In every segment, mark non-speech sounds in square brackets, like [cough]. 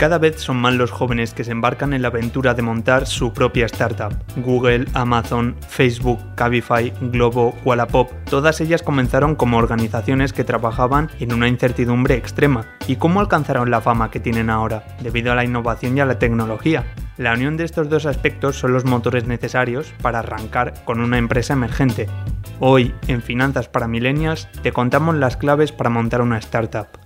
Cada vez son más los jóvenes que se embarcan en la aventura de montar su propia startup. Google, Amazon, Facebook, Cabify, Globo, Wallapop, todas ellas comenzaron como organizaciones que trabajaban en una incertidumbre extrema. ¿Y cómo alcanzaron la fama que tienen ahora? Debido a la innovación y a la tecnología. La unión de estos dos aspectos son los motores necesarios para arrancar con una empresa emergente. Hoy, en Finanzas para Millennials, te contamos las claves para montar una startup.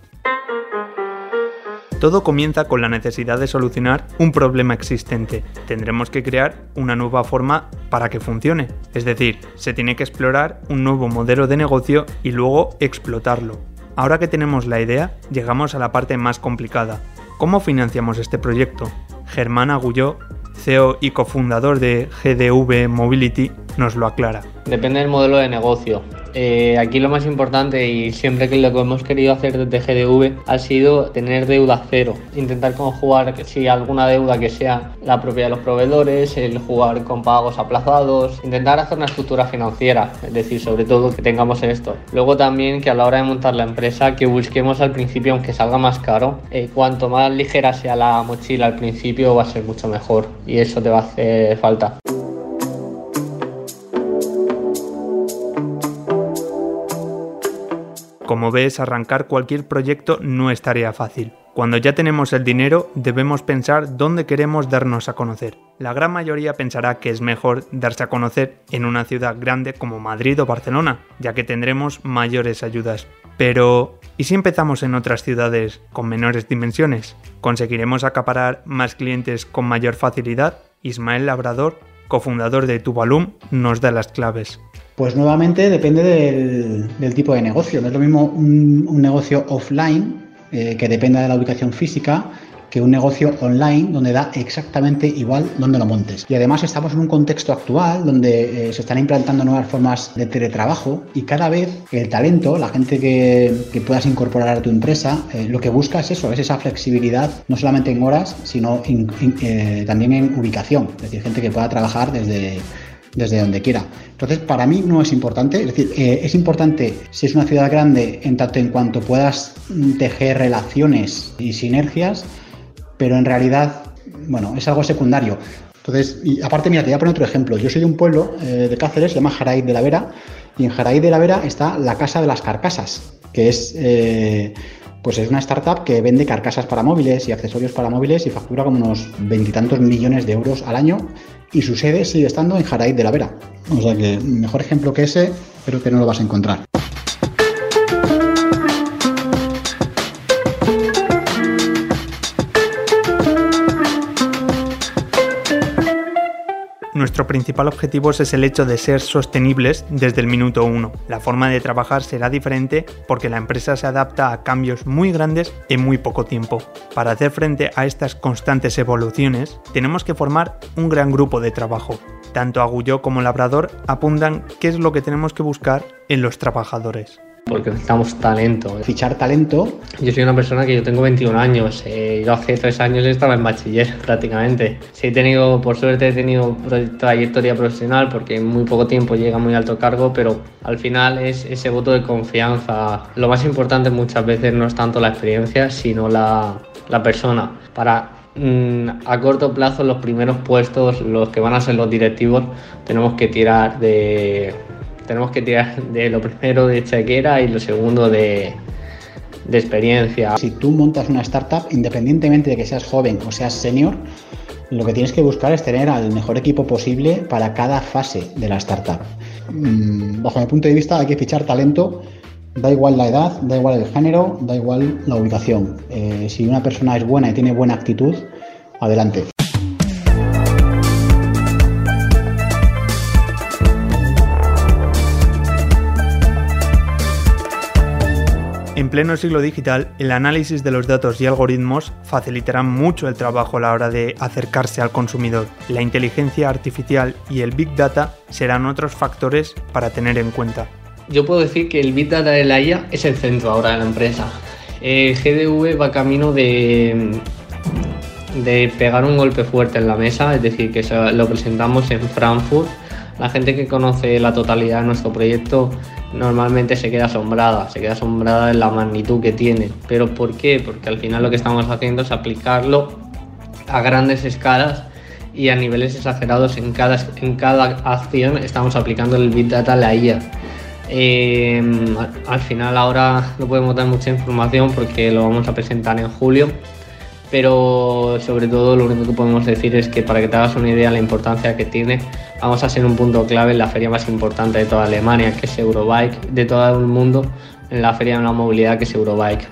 Todo comienza con la necesidad de solucionar un problema existente. Tendremos que crear una nueva forma para que funcione. Es decir, se tiene que explorar un nuevo modelo de negocio y luego explotarlo. Ahora que tenemos la idea, llegamos a la parte más complicada. ¿Cómo financiamos este proyecto? Germán Agulló, CEO y cofundador de GDV Mobility, nos lo aclara. Depende del modelo de negocio. Eh, aquí lo más importante y siempre que lo que hemos querido hacer desde GDV ha sido tener deuda cero, intentar conjugar si alguna deuda que sea la propia de los proveedores, el jugar con pagos aplazados, intentar hacer una estructura financiera, es decir, sobre todo que tengamos esto. Luego también que a la hora de montar la empresa que busquemos al principio, aunque salga más caro, eh, cuanto más ligera sea la mochila al principio va a ser mucho mejor y eso te va a hacer falta. Como ves, arrancar cualquier proyecto no es tarea fácil. Cuando ya tenemos el dinero, debemos pensar dónde queremos darnos a conocer. La gran mayoría pensará que es mejor darse a conocer en una ciudad grande como Madrid o Barcelona, ya que tendremos mayores ayudas. Pero, ¿y si empezamos en otras ciudades con menores dimensiones? ¿Conseguiremos acaparar más clientes con mayor facilidad? Ismael Labrador, cofundador de Tuvalum, nos da las claves. Pues nuevamente depende del, tipo de negocio. No es lo mismo un, negocio offline eh, que dependa de la ubicación física que un negocio online donde da exactamente igual donde lo montes. Y además estamos en un contexto actual donde eh, se están implantando nuevas formas de teletrabajo y cada vez el talento, la gente que, puedas incorporar a tu empresa, eh, lo que busca es eso, es esa flexibilidad, no solamente en horas, sino también en ubicación. Es decir, gente que pueda trabajar desde desde donde quiera. Entonces, para mí no es importante, es decir, eh, es importante si es una ciudad grande en tanto en cuanto puedas tejer relaciones y sinergias, pero en realidad, bueno, es algo secundario. Entonces, y aparte, mira, te voy a poner otro ejemplo. Yo soy de un pueblo eh, de Cáceres, se llama Jaraí de la Vera, y en Jaraí de la Vera está la Casa de las Carcasas, que es eh, pues es una startup que vende carcasas para móviles y accesorios para móviles y factura como unos veintitantos millones de euros al año y su sede sigue estando en Jaraíz de la Vera. O sea que mejor ejemplo que ese, pero que no lo vas a encontrar. Nuestro principal objetivo es el hecho de ser sostenibles desde el minuto uno. La forma de trabajar será diferente porque la empresa se adapta a cambios muy grandes en muy poco tiempo. Para hacer frente a estas constantes evoluciones, tenemos que formar un gran grupo de trabajo. Tanto Agulló como Labrador apuntan qué es lo que tenemos que buscar en los trabajadores porque necesitamos talento. Fichar talento. Yo soy una persona que yo tengo 21 años. Eh, yo hace tres años estaba en bachiller [laughs] prácticamente. Sí he tenido, por suerte he tenido trayectoria profesional porque en muy poco tiempo llega a muy alto cargo, pero al final es ese voto de confianza. Lo más importante muchas veces no es tanto la experiencia, sino la, la persona. Para mm, a corto plazo los primeros puestos, los que van a ser los directivos, tenemos que tirar de tenemos que tirar de lo primero de chequera y lo segundo de, de experiencia. Si tú montas una startup, independientemente de que seas joven o seas senior, lo que tienes que buscar es tener al mejor equipo posible para cada fase de la startup. Mm, bajo mi punto de vista hay que fichar talento, da igual la edad, da igual el género, da igual la ubicación. Eh, si una persona es buena y tiene buena actitud, adelante. Pleno siglo digital, el análisis de los datos y algoritmos facilitarán mucho el trabajo a la hora de acercarse al consumidor. La inteligencia artificial y el Big Data serán otros factores para tener en cuenta. Yo puedo decir que el Big Data de la IA es el centro ahora de la empresa. GDV va camino de pegar un golpe fuerte en la mesa, es decir, que lo presentamos en Frankfurt La gente que conoce la totalidad de nuestro proyecto normalmente se queda asombrada, se queda asombrada en la magnitud que tiene. ¿Pero por qué? Porque al final lo que estamos haciendo es aplicarlo a grandes escalas y a niveles exagerados en cada, en cada acción estamos aplicando el Big Data a la IA. Em, al final ahora no podemos dar mucha información porque lo vamos a presentar en julio, pero sobre todo lo único que podemos decir es que para que te hagas una idea de la importancia que tiene, vamos a ser un punto clave en la feria más importante de toda Alemania, que es Eurobike, de todo el mundo, en la feria de la movilidad que es Eurobike.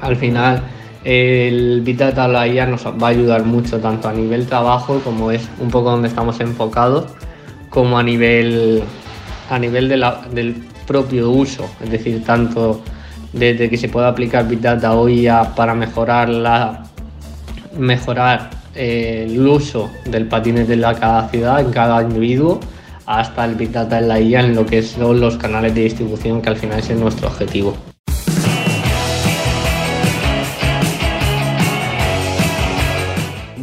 Al final, el la IA nos va a ayudar mucho tanto a nivel trabajo, como es un poco donde estamos enfocados, como a nivel a nivel del propio uso, es decir, tanto desde que se pueda aplicar Big Data hoy para mejorar, la, mejorar eh, el uso del patinete en cada ciudad, en cada individuo, hasta el Big Data en la IA en lo que son los canales de distribución, que al final es nuestro objetivo.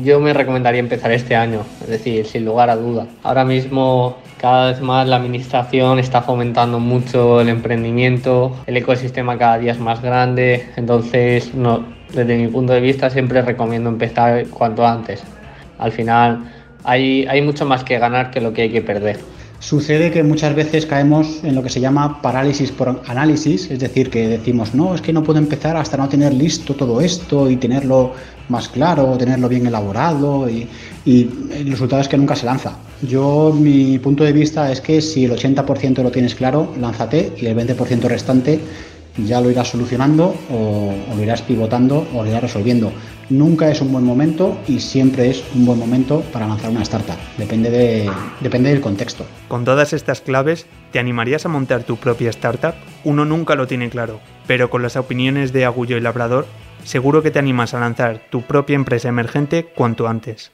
Yo me recomendaría empezar este año, es decir, sin lugar a duda. Ahora mismo cada vez más la administración está fomentando mucho el emprendimiento, el ecosistema cada día es más grande, entonces desde mi punto de vista siempre recomiendo empezar cuanto antes. Al final hay mucho más que ganar que lo que hay que perder. Sucede que muchas veces caemos en lo que se llama parálisis por análisis, es decir, que decimos, no, es que no puedo empezar hasta no tener listo todo esto y tenerlo más claro, tenerlo bien elaborado y, el resultado es que nunca se lanza. Yo, mi punto de vista es que si el 80% lo tienes claro, lánzate y el 20% restante ya lo irás solucionando o, lo irás pivotando o lo irás resolviendo. Nunca es un buen momento y siempre es un buen momento para lanzar una startup. Depende, de, depende del contexto. Con todas estas claves, ¿te animarías a montar tu propia startup? Uno nunca lo tiene claro, pero con las opiniones de Agullo y Labrador, seguro que te animas a lanzar tu propia empresa emergente cuanto antes.